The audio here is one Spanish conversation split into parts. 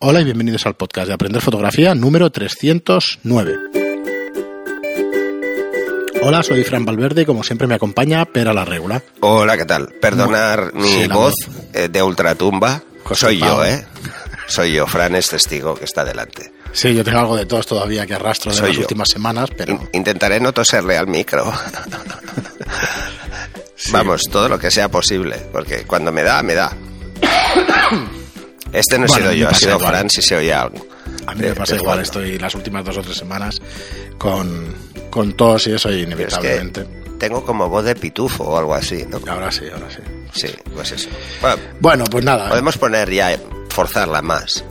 Hola y bienvenidos al podcast de Aprender Fotografía número 309. Hola, soy Fran Valverde y como siempre me acompaña Pera la Regula. Hola, ¿qué tal? Perdonar mi Sí, voz voz. eh, de ultratumba. José Soy Pau. yo, ¿eh? Soy yo, Fran es testigo que está delante. Sí, yo tengo algo de tos todavía que arrastro de Soy las yo. últimas semanas, pero In- intentaré no toserle al micro. Vamos, todo lo que sea posible, porque cuando me da, me da. Este no he Bueno, sido yo, ha sido igual. Fran si se oye algo. a mí me de- pasa de igual. Estoy las últimas dos o tres semanas con, con tos y eso es inevitablemente. que tengo como voz de pitufo o algo así, ¿no? Ahora sí, ahora sí. Sí, pues eso. Bueno, Bueno, pues nada. podemos poner ya, eh, forzarla más.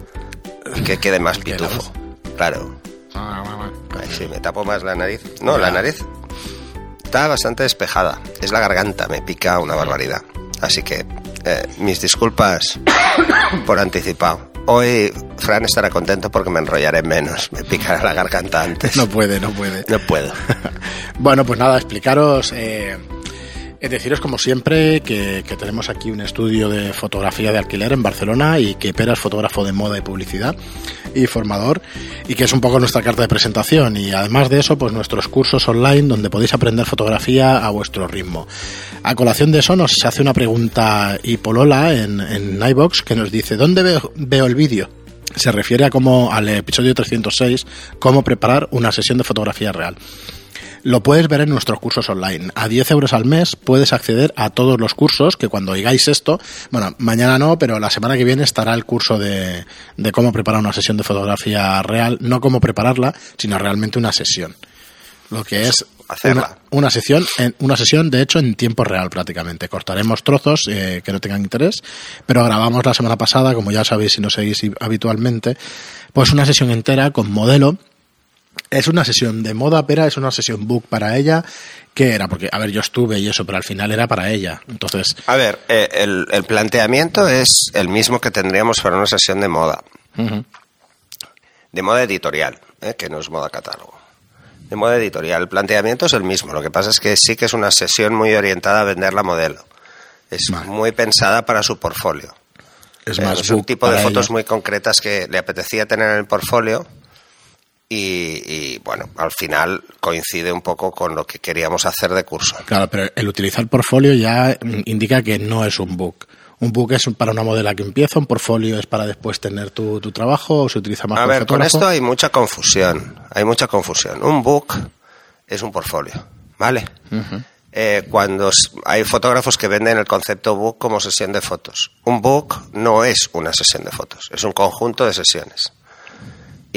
Que quede más ¿Qué, la pitufo. Claro. Ah, Ay, sí, me tapo más la nariz. No, la nariz está bastante despejada. Es la garganta, me pica una barbaridad. Así que eh, mis disculpas por anticipado. Hoy Fran estará contento porque me enrollaré menos. Me picará la garganta antes. No puede, no puede. No puedo. Bueno, pues nada, explicaros, eh, deciros como siempre que, que tenemos aquí un estudio de fotografía de alquiler en Barcelona y que Pera es fotógrafo de moda y publicidad y formador y que es un poco nuestra carta de presentación y además de eso pues nuestros cursos online donde podéis aprender fotografía a vuestro ritmo. A colación de eso nos hace una pregunta Hipolola en, en iVox que nos dice ¿dónde veo, veo el vídeo? Se refiere a cómo, al episodio 306, cómo preparar una sesión de fotografía real. Lo puedes ver en nuestros cursos online. A 10 euros al mes puedes acceder a todos los cursos que cuando oigáis esto, bueno, mañana no, pero la semana que viene estará el curso de, de cómo preparar una sesión de fotografía real, no cómo prepararla, sino realmente una sesión. Lo que es Hacerla. una, una sesión, en, una sesión de hecho en tiempo real prácticamente. Cortaremos trozos eh, que no tengan interés, pero grabamos la semana pasada, como ya sabéis si no seguís habitualmente, pues una sesión entera con modelo es una sesión de moda, pero es una sesión book para ella. ¿Qué era? Porque, a ver, yo estuve y eso, pero al final era para ella. Entonces, A ver, eh, el, el planteamiento es el mismo que tendríamos para una sesión de moda. De moda editorial, eh, que no es moda catálogo. De moda editorial. El planteamiento es el mismo. Lo que pasa es que sí que es una sesión muy orientada a vender la modelo. Es Vale. muy pensada para su portfolio. es Eh, más es un tipo de fotos ella. muy concretas que le apetecía tener en el portfolio y, y, bueno, al final coincide un poco con lo que queríamos hacer de curso. Claro, pero el utilizar portfolio ya indica que no es un book. Un book es para una modela que empieza, un portfolio es para después tener tu, tu trabajo o se utiliza más A ver, con esto hay mucha confusión. Hay mucha confusión. Un book es un portfolio, ¿vale? Eh, cuando hay fotógrafos que venden el concepto book como sesión de fotos. Un book no es una sesión de fotos, es un conjunto de sesiones.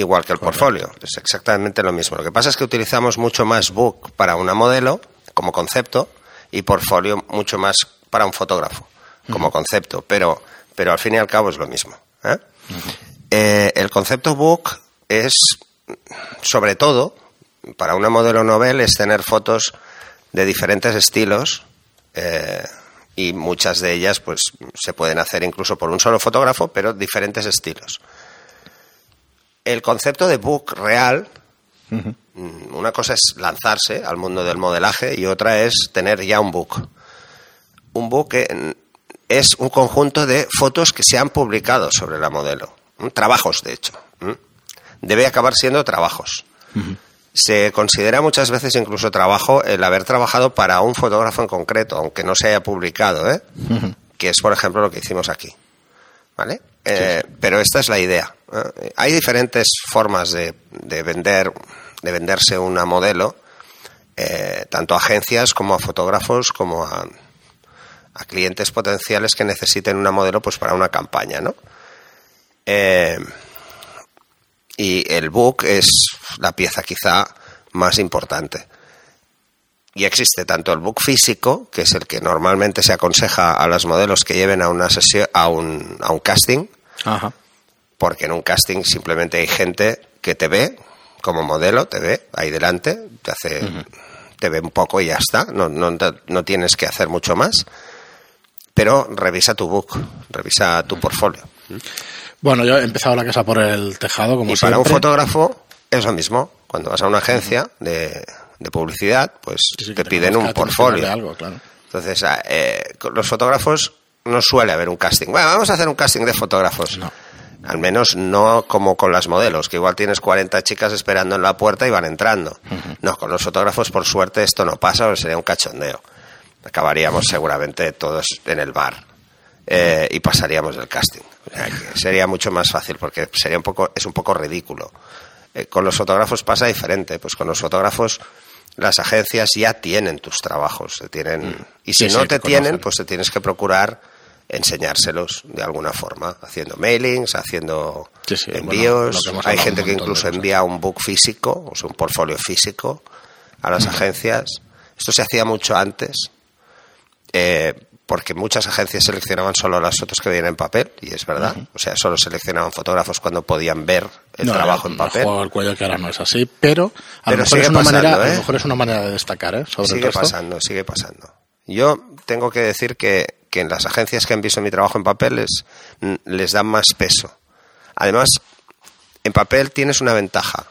Igual que el portfolio, es exactamente lo mismo. Lo que pasa es que utilizamos mucho más book para una modelo como concepto y portfolio mucho más para un fotógrafo como concepto, pero, pero al fin y al cabo es lo mismo. ¿eh? Eh, el concepto book es, sobre todo, para una modelo novel, es tener fotos de diferentes estilos eh, y muchas de ellas pues se pueden hacer incluso por un solo fotógrafo, pero diferentes estilos. El concepto de book real, mm, una cosa es lanzarse al mundo del modelaje y otra es tener ya un book. Un book es un conjunto de fotos que se han publicado sobre la modelo, trabajos de hecho. Debe acabar siendo trabajos. Se considera muchas veces incluso trabajo el haber trabajado para un fotógrafo en concreto, aunque no se haya publicado, ¿eh? que es por ejemplo lo que hicimos aquí. ¿Vale? Eh, Pero esta es la idea. Hay diferentes formas de, de vender, de venderse una modelo, eh, tanto a agencias como a fotógrafos, como a, a clientes potenciales que necesiten una modelo pues para una campaña, ¿no? Eh, y el book es la pieza quizá más importante. Y existe tanto el book físico, que es el que normalmente se aconseja a los modelos que lleven a una sesión, a un, a un casting, Ajá. porque en un casting simplemente hay gente que te ve como modelo, te ve ahí delante, te hace, te ve un poco y ya está, no, no, no tienes que hacer mucho más, pero revisa tu book, revisa tu portfolio. Bueno, yo he empezado la casa por el tejado, como Y para un fotógrafo es lo mismo. Cuando vas a una agencia de, de publicidad, pues Sí, sí, que te piden un portfolio. darle algo, claro. Entonces, ah, eh, con los fotógrafos no suele haber un casting. Bueno, vamos a hacer un casting de fotógrafos. No. Al menos no como con las modelos, que igual tienes 40 chicas esperando en la puerta y van entrando. No, con los fotógrafos, por suerte, esto no pasa, sería un cachondeo. Acabaríamos seguramente todos en el bar eh, y pasaríamos del casting. sería mucho más fácil porque sería un poco, es un poco ridículo. Eh, con los fotógrafos pasa diferente, pues con los fotógrafos las agencias ya tienen tus trabajos, tienen mm. y si no te, tienen, pues te tienes que procurar enseñárselos de alguna forma, haciendo mailings, haciendo envíos. Hay gente que incluso envía un book físico, o sea, un portfolio físico a las agencias. Esto se hacía mucho antes, eh, porque muchas agencias seleccionaban solo las fotos que venían en papel, y es verdad. O sea, solo seleccionaban fotógrafos cuando podían ver el trabajo en papel. el cuello que ahora no es así, pero a, lo, mejor es una manera, a lo ¿eh? mejor es una manera de destacar ¿eh? sobre sigue pasando, sigue pasando. Yo tengo que decir que, que en las agencias que han visto mi trabajo en papel les, les dan más peso. Además, en papel tienes una ventaja.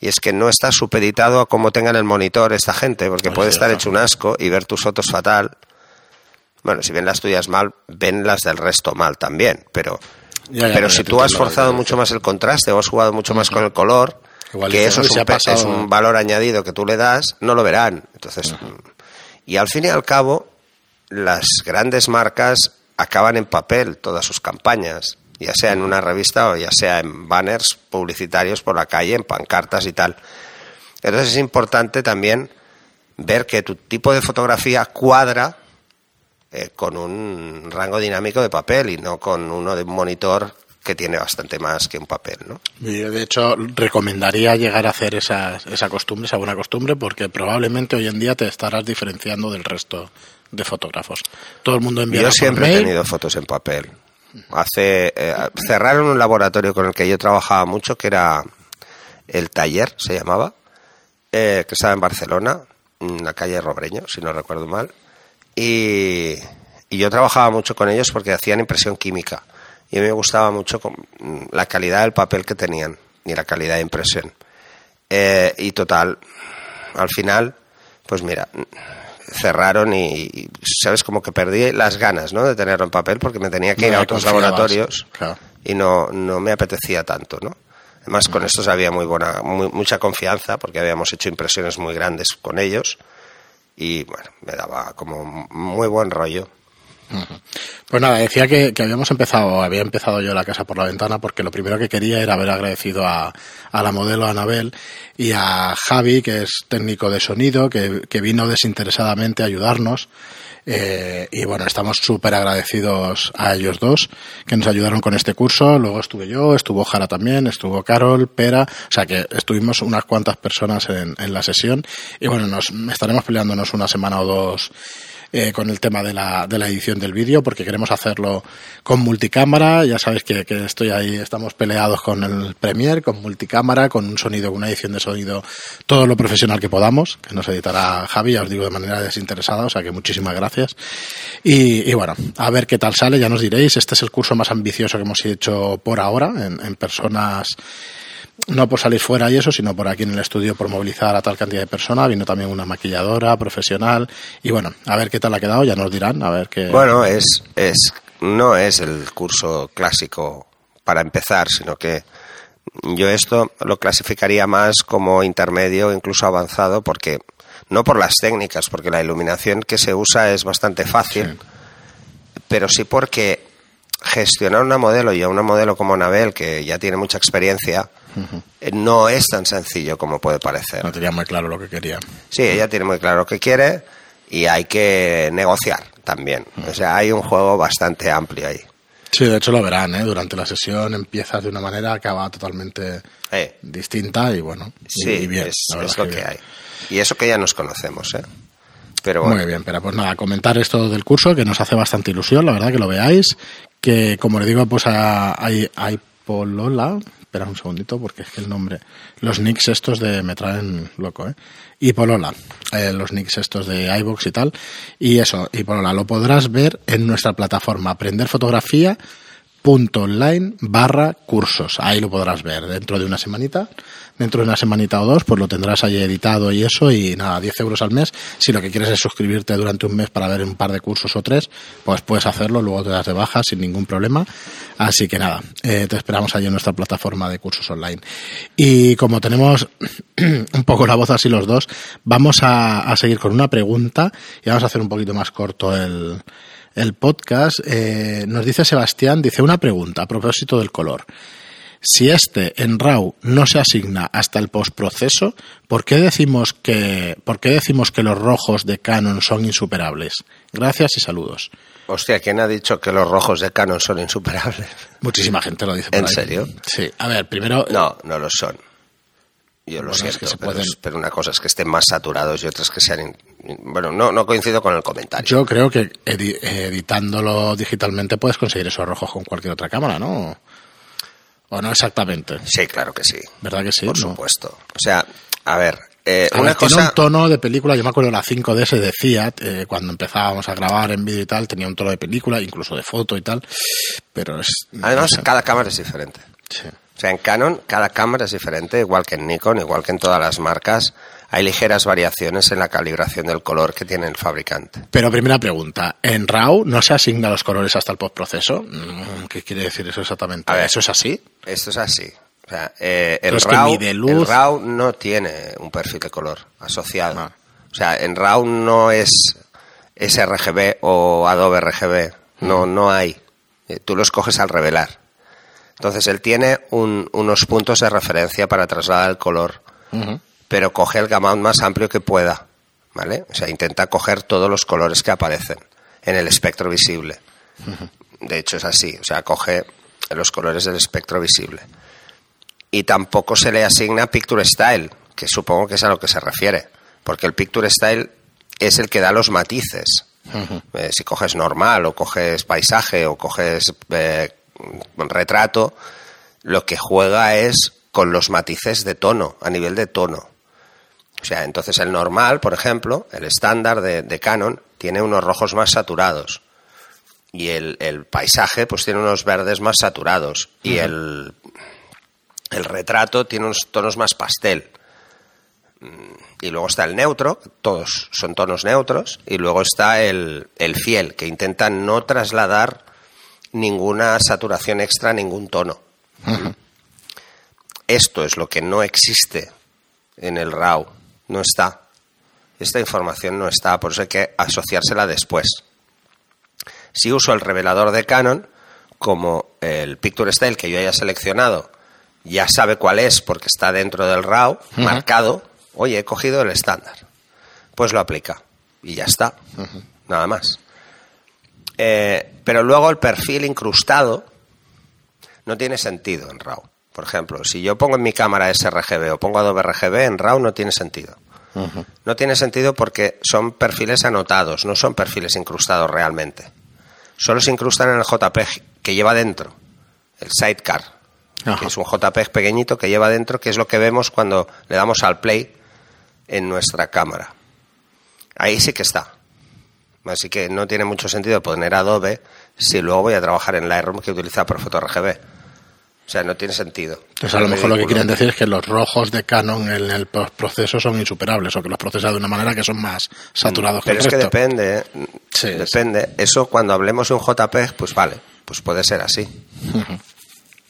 Y es que no está supeditado a cómo tengan el monitor esta gente, porque puede estar hecho un asco y ver tus fotos fatal bueno, si ven las tuyas mal, ven las del resto mal también, pero, pero si tú has forzado mucho más el contraste o has jugado mucho más con el color, que eso es un, es un, valor añadido que tú le das, no lo verán. Entonces, y al fin y al cabo, las grandes marcas acaban en papel todas sus campañas, ya sea en una revista o ya sea en banners publicitarios por la calle, en pancartas y tal. Entonces es importante también ver que tu tipo de fotografía cuadra eh, con un rango dinámico de papel y no con uno de un monitor que tiene bastante más que un papel, ¿no? de hecho, recomendaría llegar a hacer esa, esa costumbre, esa buena costumbre, porque probablemente hoy en día te estarás diferenciando del resto de fotógrafos. Todo el mundo envía Yo siempre he tenido fotos en papel. Hace eh, cerraron un laboratorio con el que yo trabajaba mucho, que era el taller, se llamaba, eh, que estaba en Barcelona, en la calle Robreño, si no recuerdo mal y, yo trabajaba mucho con ellos porque hacían impresión química. Y a mí me gustaba mucho la calidad del papel que tenían y la calidad de impresión. Eh, y total, al final, pues mira, cerraron y, sabes como que perdí las ganas ¿no? de tenerlo en papel porque me tenía que ir a otros laboratorios y no, no me apetecía tanto no además con estos había muy buena mucha confianza porque habíamos hecho impresiones muy grandes con ellos y bueno, me daba como muy buen rollo. Pues nada, decía que, habíamos empezado, había empezado yo la casa por la ventana porque lo primero que quería era haber agradecido a, a la modelo Anabel y a Javi, que es técnico de sonido, que, que vino desinteresadamente a ayudarnos eh, y bueno, estamos súper agradecidos a ellos dos que nos ayudaron con este curso. Luego estuve yo, estuvo Jara también, estuvo Carol, Pera, o sea que estuvimos unas cuantas personas en, en la sesión. Y bueno, nos estaremos peleándonos una semana o dos eh, con el tema de la, de la edición del vídeo, porque queremos hacerlo con multicámara. Ya sabéis que, que, estoy ahí, estamos peleados con el Premiere, con multicámara, con un sonido, con una edición de sonido, todo lo profesional que podamos, que nos editará Javi, ya os digo de manera desinteresada, o sea que muchísimas gracias. Y, bueno, a ver qué tal sale, ya nos diréis. Este es el curso más ambicioso que hemos hecho por ahora en personas no por salir fuera y eso, sino por aquí en el estudio por movilizar a tal cantidad de personas. Vino también una maquilladora profesional y bueno, a ver qué tal ha quedado, ya nos dirán, a ver qué. Bueno, es, es, no es el curso clásico para empezar, sino que yo esto lo clasificaría más como intermedio, incluso avanzado, porque no por las técnicas, porque la iluminación que se usa es bastante fácil, pero sí porque gestionar una modelo y a una modelo como Nabel, que ya tiene mucha experiencia, eh, no es tan sencillo como puede parecer. No tenía muy claro lo que quería. Sí, ella tiene muy claro lo que quiere y hay que negociar también. O sea, hay un juego bastante amplio ahí. Sí, de hecho lo verán, ¿eh? Durante la sesión empiezas de una manera, acaba totalmente eh. distinta y bueno, sí, bien. Es, lo que, hay. Y eso que ya nos conocemos, ¿eh? Pero Muy bien, pero pues nada, comentar esto del curso que nos hace bastante ilusión, la verdad que lo veáis, que como le digo, pues hay, hay Polola, espera un segundito porque es que el nombre, los nicks estos de me traen loco, ¿eh? Y Polola, eh, los nicks estos de iBox y tal, y eso, y Polola, lo podrás ver en nuestra plataforma aprender fotografía online barra cursos. Ahí lo podrás ver dentro de una semanita. Dentro de una semanita o dos, pues lo tendrás ahí editado y eso, y nada, 10 euros al mes. Si lo que quieres es suscribirte durante un mes para ver un par de cursos o tres, pues puedes hacerlo, luego te das de baja sin ningún problema. Así que nada, eh, te esperamos allí en nuestra plataforma de cursos online. Y como tenemos un poco la voz así los dos, vamos a, a seguir con una pregunta y vamos a hacer un poquito más corto el, el podcast, eh, nos dice Sebastián, dice una pregunta a propósito del color. Si este en RAW no se asigna hasta el postproceso, ¿por qué decimos que, por qué decimos que los rojos de Canon son insuperables? Gracias y saludos. Hostia, ¿quién ha dicho que los rojos de Canon son insuperables? Muchísima gente lo dice. ¿En serio? Sí. A ver, primero. No, no lo son. Yo lo Bueno, es que se pero, pueden- pero una cosa es que estén más saturados y otras que sean... Bueno, no, no coincido con el comentario. Yo creo que edi- editándolo digitalmente puedes conseguir esos rojos con cualquier otra cámara, ¿no? O no exactamente. Sí, claro que sí. ¿Verdad que sí? Por No. supuesto. O sea, a ver, eh, una ver, tiene cosa... un tono de película, yo me acuerdo la 5DS de Fiat, eh, cuando empezábamos a grabar en vídeo y tal, tenía un tono de película, incluso de foto y tal, pero es... Además, no sé. cada cámara es diferente. Sí. O sea, en Canon cada cámara es diferente, igual que en Nikon, igual que en todas las marcas. Hay ligeras variaciones en la calibración del color que tiene el fabricante. Pero primera pregunta, ¿en RAW no se asigna los colores hasta el postproceso? Mm, ¿Qué quiere decir eso exactamente? A ver. ¿Eso es así? Esto es así. O sea, eh, el, RAW, luz. el RAW no tiene un perfil de color asociado. Ah. O sea, en RAW no es sRGB o Adobe RGB. No, no hay. Eh, Tú lo escoges al revelar. Entonces, él tiene un- unos puntos de referencia para trasladar el color. Pero coge el gamut más amplio que pueda, ¿vale? O sea, intenta coger todos los colores que aparecen en el espectro visible. De hecho, es así, o sea, coge los colores del espectro visible. Y tampoco se le asigna Picture Style, que supongo que es a lo que se refiere, porque el Picture Style es el que da los matices. Eh, si coges normal, o coges paisaje, o coges eh, retrato, lo que juega es con los matices de tono, a nivel de tono. O sea, entonces el normal, por ejemplo, el estándar de, de Canon, tiene unos rojos más saturados. Y el, el paisaje, pues tiene unos verdes más saturados. Y el, el retrato tiene unos tonos más pastel. Mm, Y luego está el neutro, todos son tonos neutros. Y luego está el, el fiel, que intenta no trasladar ninguna saturación extra ningún tono. Esto es lo que no existe en el RAW. No está. Esta información no está, por eso hay que asociársela después. Si uso el revelador de Canon, como el Picture Style que yo haya seleccionado ya sabe cuál es porque está dentro del RAW, marcado, oye, he cogido el estándar. Pues lo aplica. Y ya está. Nada más. Eh, pero luego el perfil incrustado no tiene sentido en RAW. Por ejemplo, si yo pongo en mi cámara sRGB o pongo Adobe RGB, en RAW no tiene sentido. No tiene sentido porque son perfiles anotados, no son perfiles incrustados realmente. Solo se incrustan en el JPEG que lleva dentro, el sidecar, Ajá. que es un JPEG pequeñito que lleva dentro, que es lo que vemos cuando le damos al play en nuestra cámara. Ahí sí que está. Así que no tiene mucho sentido poner Adobe si luego voy a trabajar en Lightroom que utiliza por RGB. O sea, no tiene sentido. Entonces a lo Es mejor lo que quieren decir es que los rojos de Canon en el proceso son insuperables o que los procesa de una manera que son más saturados Pero que es el que resto. depende, ¿eh? Sí, depende. Eso cuando hablemos de un JPEG, pues vale, pues puede ser así.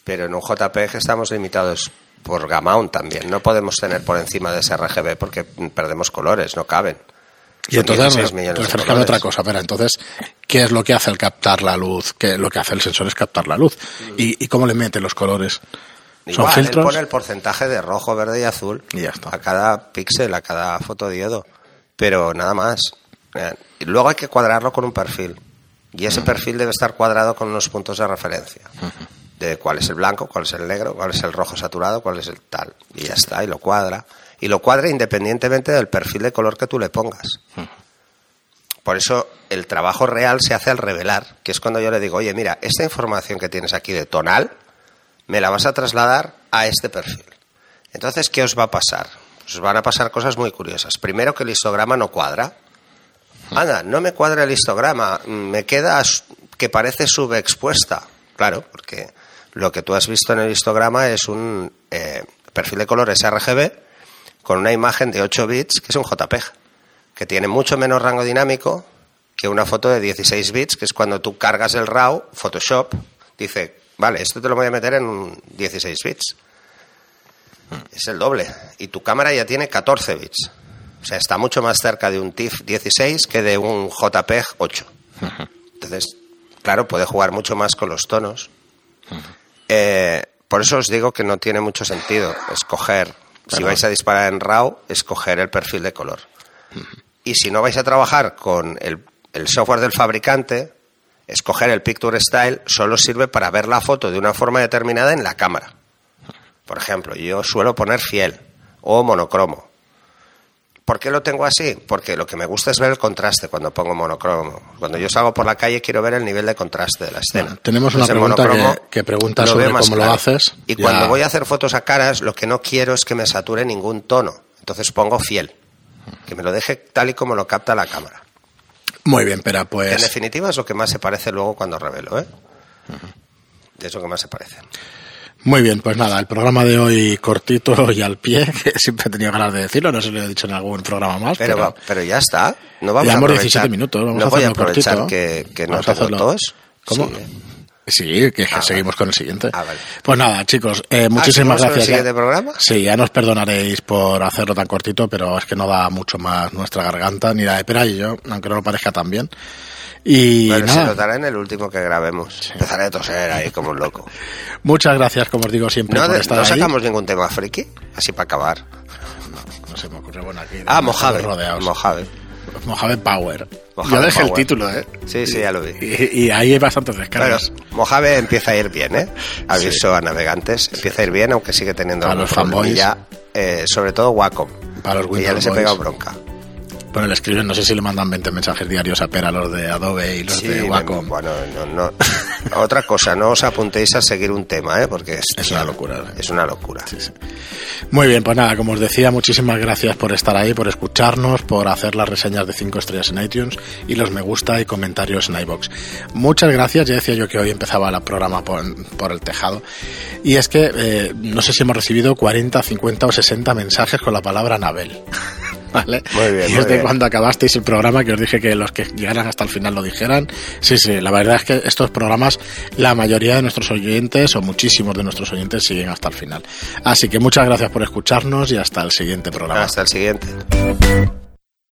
Pero en un JPEG estamos limitados por gamma también. No podemos tener por encima de ese RGB porque perdemos colores, no caben. Y Son entonces, 16 millones de refrescame colores. otra cosa, pero entonces, ¿qué es lo que hace el captar la luz? ¿Qué lo que hace el sensor es captar la luz? ¿Y, y cómo le mete los colores? ¿Son Igual, él filtros? pone el porcentaje de rojo, verde y azul Y ya está. a cada píxel, a cada fotodiodo. Pero nada más. Y luego hay que cuadrarlo con un perfil. Y ese perfil debe estar cuadrado con unos puntos de referencia. De cuál es el blanco, cuál es el negro, cuál es el rojo saturado, cuál es el tal. Y ya está, y lo cuadra. Y lo cuadra independientemente del perfil de color que tú le pongas. Por eso el trabajo real se hace al revelar, que es cuando yo le digo, oye, mira, esta información que tienes aquí de tonal, me la vas a trasladar a este perfil. Entonces, ¿qué os va a pasar? Os van a pasar cosas muy curiosas. Primero, que el histograma no cuadra. Anda, no me cuadra el histograma, me queda que parece subexpuesta. Claro, porque lo que tú has visto en el histograma es un eh, perfil de color sRGB con una imagen de 8 bits que es un JPEG, que tiene mucho menos rango dinámico que una foto de 16 bits, que es cuando tú cargas el RAW, Photoshop, dice, vale, esto te lo voy a meter en un 16 bits. Es el doble. Y tu cámara ya tiene 14 bits. O sea, está mucho más cerca de un TIFF 16 que de un JPEG 8. Entonces, claro, puede jugar mucho más con los tonos. Eh, por eso os digo que no tiene mucho sentido escoger, si vais a disparar en RAW, escoger el perfil de color. Y si no vais a trabajar con el, el software del fabricante, escoger el Picture Style solo sirve para ver la foto de una forma determinada en la cámara. Por ejemplo, yo suelo poner fiel o monocromo. ¿Por qué lo tengo así? Porque lo que me gusta es ver el contraste cuando pongo monocromo. Cuando yo salgo por la calle quiero ver el nivel de contraste de la escena. Tenemos una Entonces, pregunta que, que pregunta sobre cómo lo haces. Y Ya- cuando voy a hacer fotos a caras, lo que no quiero es que me sature ningún tono. Entonces pongo fiel. Que me lo deje tal y como lo capta la cámara. Muy bien, pero Que en pues definitiva es lo que más se parece luego cuando revelo, ¿eh? Es lo que más se parece. Muy bien, pues nada, el programa de hoy cortito y al pie, que siempre he tenido ganas de decirlo, no si lo he dicho en algún programa más, Pero, pero, ya está. No vamos a aprovechar. 17 minutos, vamos no a voy a hacerlo aprovechar cortito. que, que no Vamos a tengo tos. ¿Cómo? Sí. Sí, que, Ah, seguimos con el siguiente. Ah, vale. Pues nada, chicos, eh, muchísimas ¿seguimos con el gracias. siguiente ya- programa? Sí, ya nos perdonaréis por hacerlo tan cortito, pero es que no da mucho más nuestra garganta, ni la de Pera y yo, aunque no lo parezca tan bien. Y Bueno, se notará en el último que grabemos. Empezaré a toser ahí como un loco. muchas gracias, como os digo siempre, No, por de- estar no ahí. sacamos ningún tema friki, así para acabar. No se me ocurre, bueno, aquí. Ah, Mojave. Mojave. Mojave Power. Mojave Yo dejé el título, ¿eh? Sí, sí, ya lo vi. Y, y ahí hay bastantes Bueno, descargas. Mojave empieza a ir bien, ¿eh? Aviso a navegantes. Empieza a ir bien, aunque sigue teniendo algún los fanboys. eh, sobre todo Wacom. Para los que ya Windows les he pegado bronca. Bueno, le escriben, no sé si le mandan 20 mensajes diarios a Pera, los de Adobe y los Sí, de Wacom. bueno, no, no. Otra cosa, no os apuntéis a seguir un tema, ¿eh? Porque es, Es una locura, ¿eh? Es una locura. Sí, sí. Muy bien, pues nada, como os decía, muchísimas gracias por estar ahí, por escucharnos, por hacer las reseñas de 5 estrellas en iTunes y los me gusta y comentarios en iBox. Muchas gracias, ya decía yo que hoy empezaba el programa por, por el tejado. Y es que eh, no sé si hemos recibido 40, 50 o 60 mensajes con la palabra Anabel. ¿Vale? Muy bien, y muy es de bien. cuando acabasteis el programa que os dije que los que llegaran hasta el final lo dijeran. Sí, sí, la verdad es que estos programas, la mayoría de nuestros oyentes o muchísimos de nuestros oyentes siguen hasta el final. Así que muchas gracias por escucharnos y hasta el siguiente programa. Hasta el siguiente.